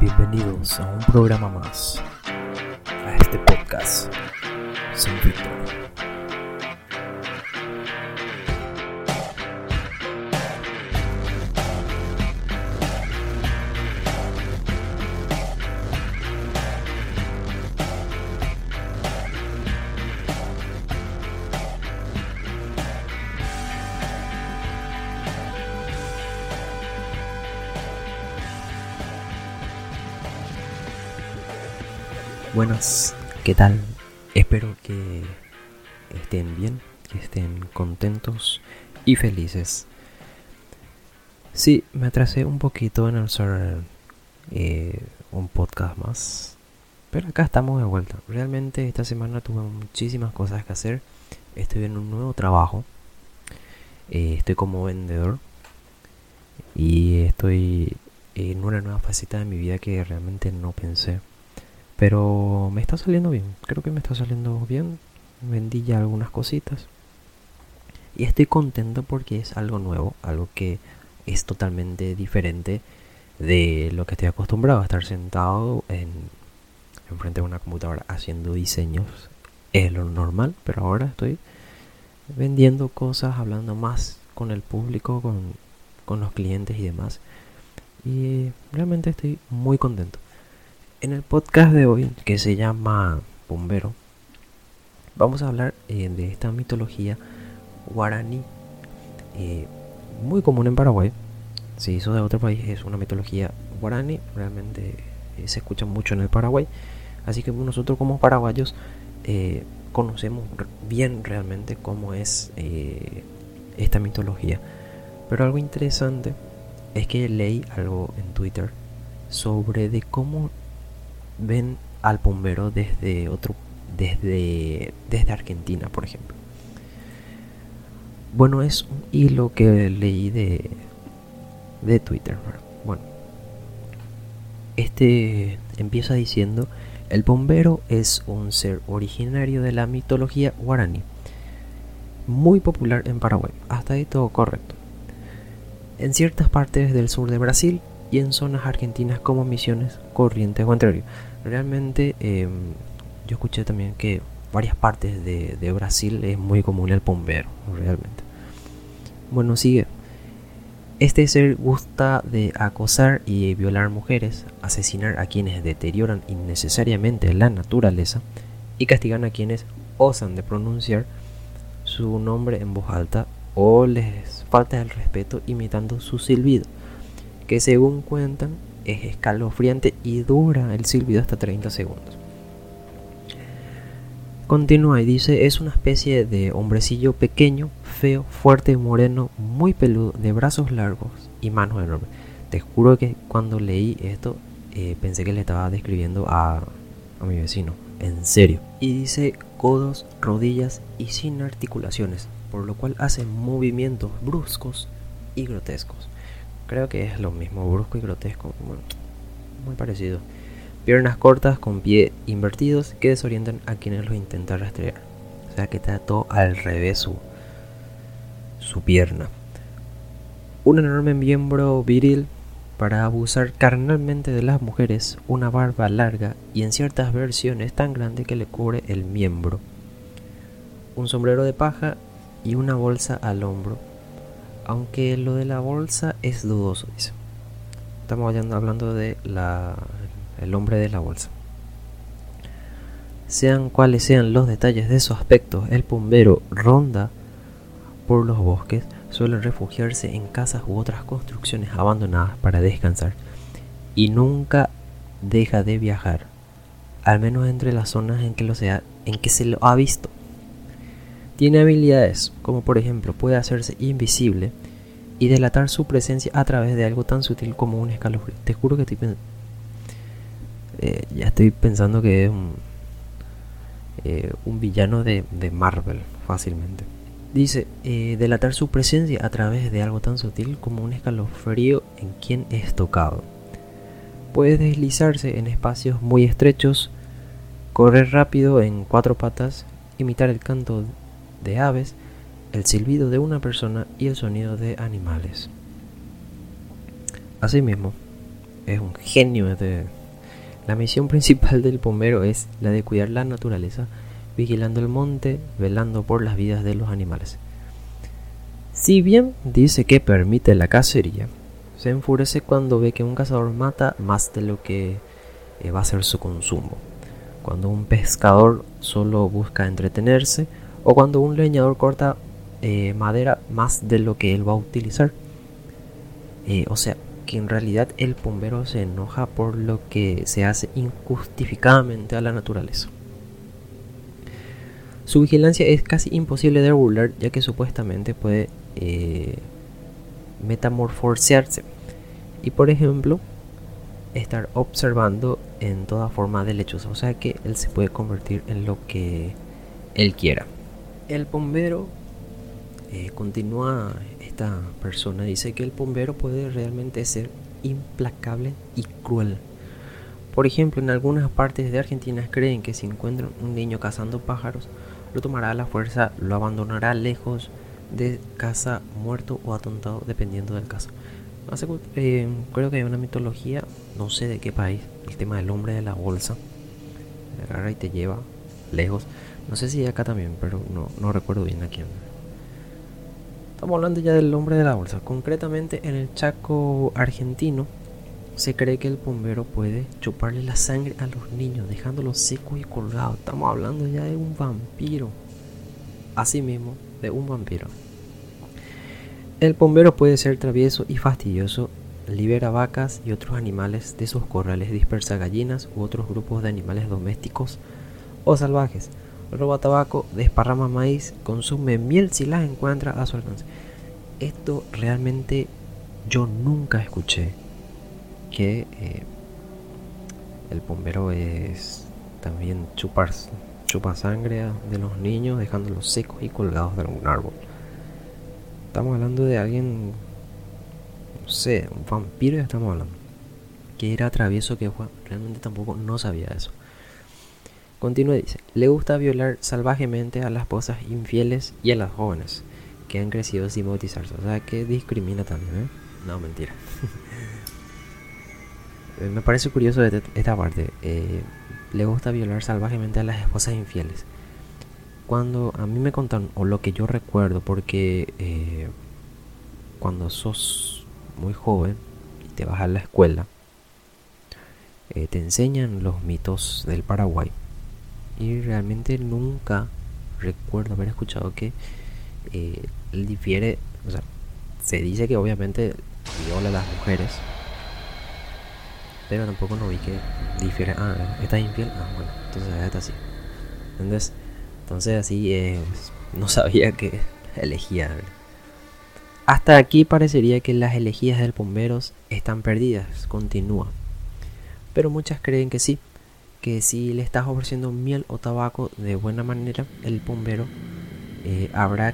Bienvenidos a un programa más, a este podcast sin filtro. Buenas, ¿qué tal? Espero que estén bien, que estén contentos y felices. Sí, me atrasé un poquito en hacer eh, un podcast más, pero acá estamos de vuelta. Realmente esta semana tuve muchísimas cosas que hacer. Estoy en un nuevo trabajo. Eh, estoy como vendedor y estoy en una nueva faceta de mi vida que realmente no pensé. Pero me está saliendo bien, creo que me está saliendo bien. Vendí ya algunas cositas. Y estoy contento porque es algo nuevo, algo que es totalmente diferente de lo que estoy acostumbrado a estar sentado en enfrente de una computadora haciendo diseños. Es lo normal, pero ahora estoy vendiendo cosas, hablando más con el público, con, con los clientes y demás. Y realmente estoy muy contento. En el podcast de hoy, que se llama Bombero, vamos a hablar eh, de esta mitología guaraní, eh, muy común en Paraguay. Se hizo de otro país, es una mitología guaraní, realmente eh, se escucha mucho en el Paraguay. Así que nosotros como paraguayos conocemos bien realmente cómo es esta mitología. Pero algo interesante es que leí algo en Twitter sobre de cómo ven al bombero desde otro desde desde Argentina, por ejemplo. Bueno, es un hilo que leí de de Twitter. Bueno, este empieza diciendo el bombero es un ser originario de la mitología guaraní, muy popular en Paraguay. Hasta ahí todo correcto. En ciertas partes del sur de Brasil y en zonas argentinas como Misiones, Corrientes o Entre Realmente em, yo escuché también que varias partes de, Brasil es muy común el bombero, realmente. Bueno, sigue. Este ser gusta de acosar y violar mujeres, asesinar a quienes deterioran innecesariamente la naturaleza y castigan a quienes osan de pronunciar su nombre en voz alta o les falta el respeto imitando su silbido que según cuentan es escalofriante y dura el silbido hasta 30 segundos. Continúa y dice, es una especie de hombrecillo pequeño, feo, fuerte, moreno, muy peludo, de brazos largos y manos enormes. Te juro que cuando leí esto eh, pensé que le estaba describiendo a, a mi vecino, en serio. Y dice codos, rodillas y sin articulaciones, por lo cual hace movimientos bruscos y grotescos. Creo que es lo mismo, brusco y grotesco. muy parecido. Piernas cortas con pie invertidos que desorientan a quienes los intentan rastrear. O sea que está todo al revés su, su pierna. Un enorme miembro viril para abusar carnalmente de las mujeres, una barba larga y en ciertas versiones tan grande que le cubre el miembro, un sombrero de paja y una bolsa al hombro aunque lo de la bolsa es dudoso, dice. Estamos hablando de el hombre de la bolsa. Sean cuales sean los detalles de su aspecto, el bombero ronda por los bosques, suele refugiarse en casas u otras construcciones abandonadas para descansar y nunca deja de viajar, al menos entre las zonas en que, lo sea, en que se lo ha visto. Tiene habilidades como por ejemplo puede hacerse invisible y delatar su presencia a través de algo tan sutil como un escalofrío. Te juro que estoy eh, ya estoy pensando que es un, eh, un villano de, Marvel fácilmente. Dice, eh, delatar su presencia a través de algo tan sutil como un escalofrío en quien es tocado. Puede deslizarse en espacios muy estrechos, correr rápido en cuatro patas, imitar el canto de aves, el silbido de una persona y el sonido de animales. Asimismo, es un genio. Este. La misión principal del bombero es la de cuidar la naturaleza, vigilando el monte, velando por las vidas de los animales. Si bien dice que permite la cacería, se enfurece cuando ve que un cazador mata más de lo que eh, va a ser su consumo. Cuando un pescador solo busca entretenerse o cuando un leñador corta eh, madera más de lo que él va a utilizar. Eh, o sea, que en realidad el bombero se enoja por lo que se hace injustificadamente a la naturaleza. Su vigilancia es casi imposible de regular ya que supuestamente puede eh, metamorfosearse y por ejemplo estar observando en toda forma de lechosa, o sea que él se puede convertir en lo que él quiera. El bombero eh, continúa esta persona, dice que el bombero puede realmente ser implacable y cruel. Por ejemplo, en algunas partes de Argentina creen que si encuentran un niño cazando pájaros, lo tomará a la fuerza, lo abandonará lejos de casa muerto o atontado, dependiendo del caso. Eh, creo que hay una mitología, no sé de qué país, el tema del hombre de la bolsa. Agarra y te lleva lejos. No sé si acá también, pero no, no recuerdo bien a quién. Estamos hablando ya del hombre de la bolsa. Concretamente en el Chaco argentino se cree que el bombero puede chuparle la sangre a los niños, dejándolos secos y colgados. Estamos hablando ya de un vampiro. Así mismo, de un vampiro. El bombero puede ser travieso y fastidioso, libera vacas y otros animales de sus corrales, dispersa gallinas u otros grupos de animales domésticos o salvajes roba tabaco, desparrama maíz, consume miel si las encuentra a su alcance. Esto realmente yo nunca escuché que eh, el bombero es también chupar, chupa sangre de los niños dejándolos secos y colgados de algún árbol. Estamos hablando de alguien, no sé, un vampiro estamos hablando. Que era travieso que realmente tampoco no sabía eso. Continúa dice, le gusta violar salvajemente a las esposas infieles y a las jóvenes que han crecido sin bautizarse. O sea, que discrimina también, ¿eh? No, mentira. Eh, me parece curioso esta parte. Eh, le gusta violar salvajemente a las esposas infieles. Cuando a mí me contaron, o lo que yo recuerdo, porque cuando sos muy joven y te vas a la escuela, te enseñan los mitos del Paraguay y realmente nunca recuerdo haber escuchado que eh, él difiere, o sea, se dice que obviamente viola a las mujeres, pero tampoco no vi que difiere, ah, está infiel, ah, bueno, entonces está así. Entonces, entonces así eh, no sabía que elegía. Hasta aquí parecería que las elegías del bomberos están perdidas, continúa. Pero muchas creen que sí, si le estás ofreciendo miel o tabaco de buena manera, el bombero eh, habrá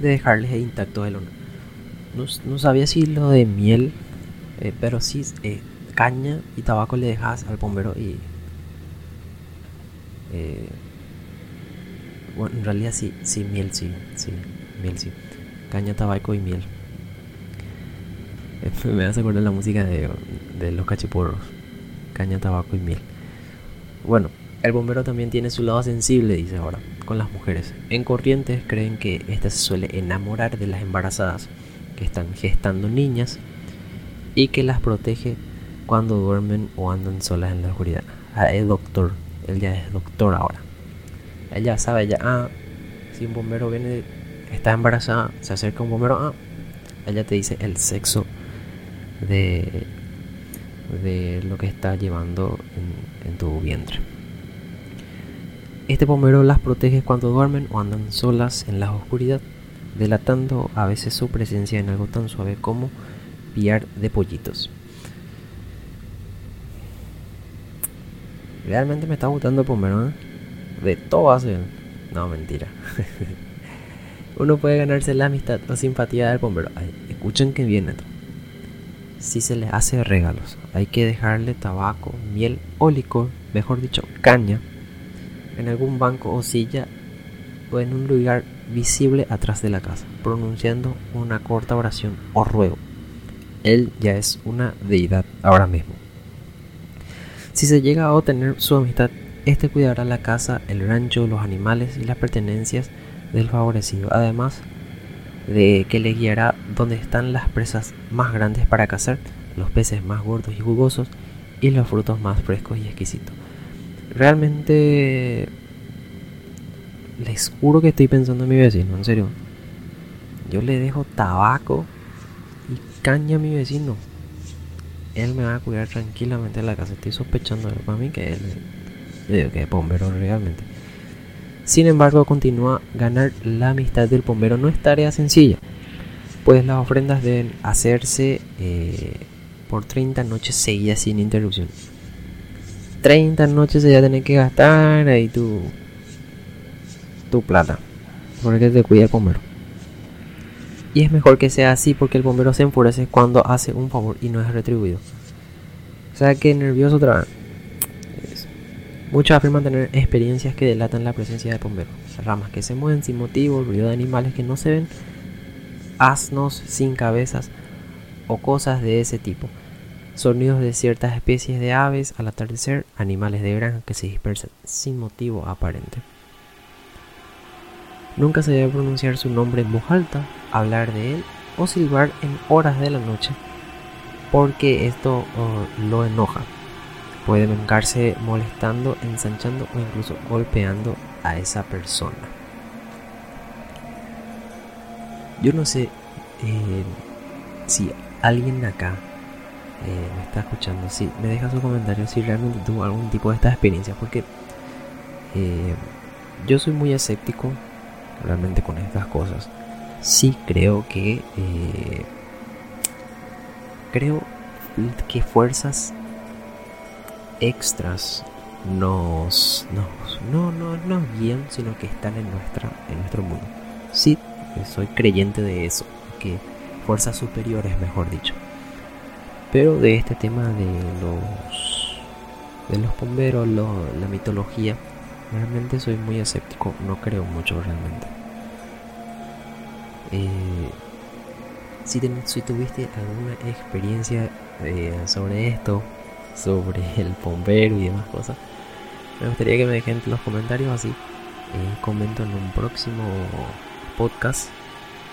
de dejarles intacto el honor. No, sabía si lo de miel, eh, pero si eh, caña y tabaco le dejas al bombero y... bueno, en realidad sí, sí, miel sí, sí, miel sí. Caña, tabaco y miel. Me hace acordar la música de, de los cachiporros caña, tabaco y miel. Bueno, el bombero también tiene su lado sensible, dice ahora, con las mujeres. En Corrientes creen que ésta se suele enamorar de las embarazadas que están gestando niñas y que las protege cuando duermen o andan solas en la oscuridad. Ah, es doctor, él ya es doctor ahora. Ella sabe ya, ah, si un bombero viene, está embarazada, se acerca un bombero, ah, ella te dice el sexo de de lo que está llevando en, tu vientre. Este bombero las protege cuando duermen o andan solas en la oscuridad, delatando a veces su presencia en algo tan suave como piar de pollitos. Realmente me está gustando el bombero, ¿eh? De todo hace. No, mentira. Uno puede ganarse la amistad o simpatía del bombero. escuchen que viene si se le hace regalos. Hay que dejarle tabaco, miel o licor, mejor dicho, caña, en algún banco o silla o en un lugar visible atrás de la casa, pronunciando una corta oración o ruego. Él ya es una deidad ahora mismo. Si se llega a obtener su amistad, este cuidará la casa, el rancho, los animales y las pertenencias del favorecido, además de que le guiará donde están las presas más grandes para cazar, los peces más gordos y jugosos y los frutos más frescos y exquisitos. Realmente les juro que estoy pensando en mi vecino, en serio. Yo le dejo tabaco y caña a mi vecino. Él me va a cuidar tranquilamente en la casa. Estoy sospechando para mí que él que es bombero realmente. Sin embargo, continúa ganar la amistad del bombero no es tarea sencilla, pues las ofrendas deben hacerse eh, por 30 noches seguidas sin interrupción. 30 noches ya tener que gastar ahí tu, tu plata, porque te cuida bombero. Y es mejor que sea así porque el bombero se enfurece cuando hace un favor y no es retribuido. O sea que nervioso otra vez. Muchos afirman tener experiencias que delatan la presencia de bomberos. Ramas que se mueven sin motivo, ruido de animales que no se ven, asnos sin cabezas o cosas de ese tipo. Sonidos de ciertas especies de aves al atardecer, animales de granja que se dispersan sin motivo aparente. Nunca se debe pronunciar su nombre en voz alta, hablar de él o silbar en horas de la noche, porque esto oh, lo enoja. Puede vengarse molestando, ensanchando o incluso golpeando a esa persona. Yo no sé eh, si alguien acá eh, me está escuchando, si me deja su comentario si realmente tuvo algún tipo de esta experiencia, porque eh, yo soy muy escéptico realmente con estas cosas. Sí creo que creo que fuerzas extras nos, no, no nos guían, sino que están en, nuestra, en nuestro mundo. Sí, soy creyente de eso, que fuerzas superiores, mejor dicho. Pero de este tema de los de los bomberos, la mitología, realmente soy muy escéptico, no creo mucho realmente. Eh, si, si, tuviste alguna experiencia eh, sobre esto, sobre el bombero y demás cosas. Me gustaría que me dejen los comentarios así. Eh, comento en un próximo podcast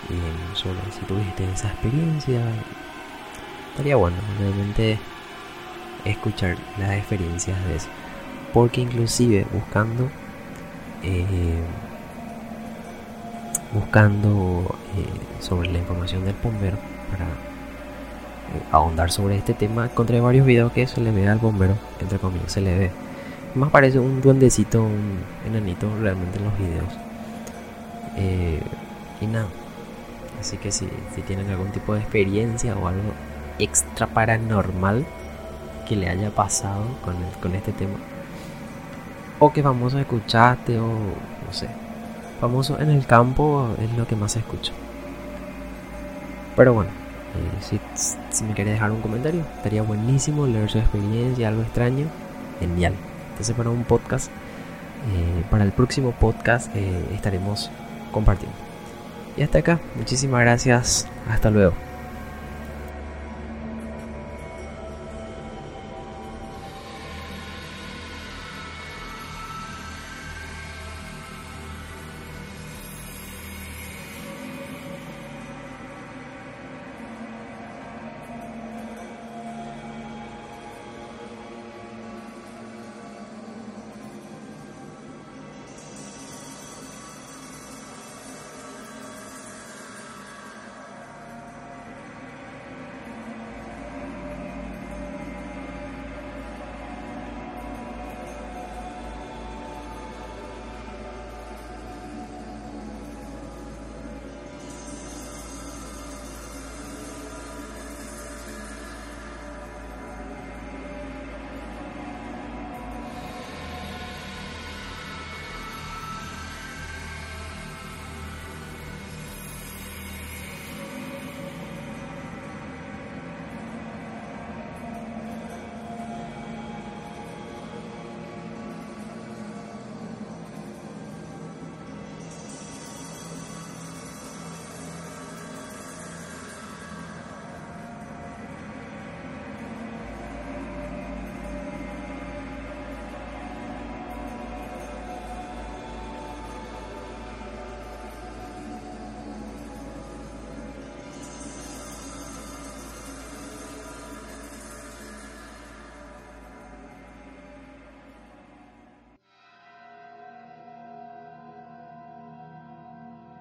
eh, sobre si tuviste esa experiencia. Estaría bueno realmente escuchar las experiencias de eso. Porque inclusive buscando eh, buscando sobre la información del bombero para ahondar sobre este tema, encontré varios videos que se le ve al bombero, entre comillas, se le ve. Más parece un duendecito, un enanito realmente en los videos. Eh, y nada. Así que si, si tienen algún tipo de experiencia o algo extra paranormal que le haya pasado con, con este tema. O que famoso escuchaste o no sé. Famoso en el campo es lo que más se escucha. Pero bueno, eh, si, me quería dejar un comentario, estaría buenísimo leer su experiencia, algo extraño. Genial. Entonces para un podcast, eh, para el próximo podcast eh, estaremos compartiendo. Y hasta acá, muchísimas gracias. Hasta luego.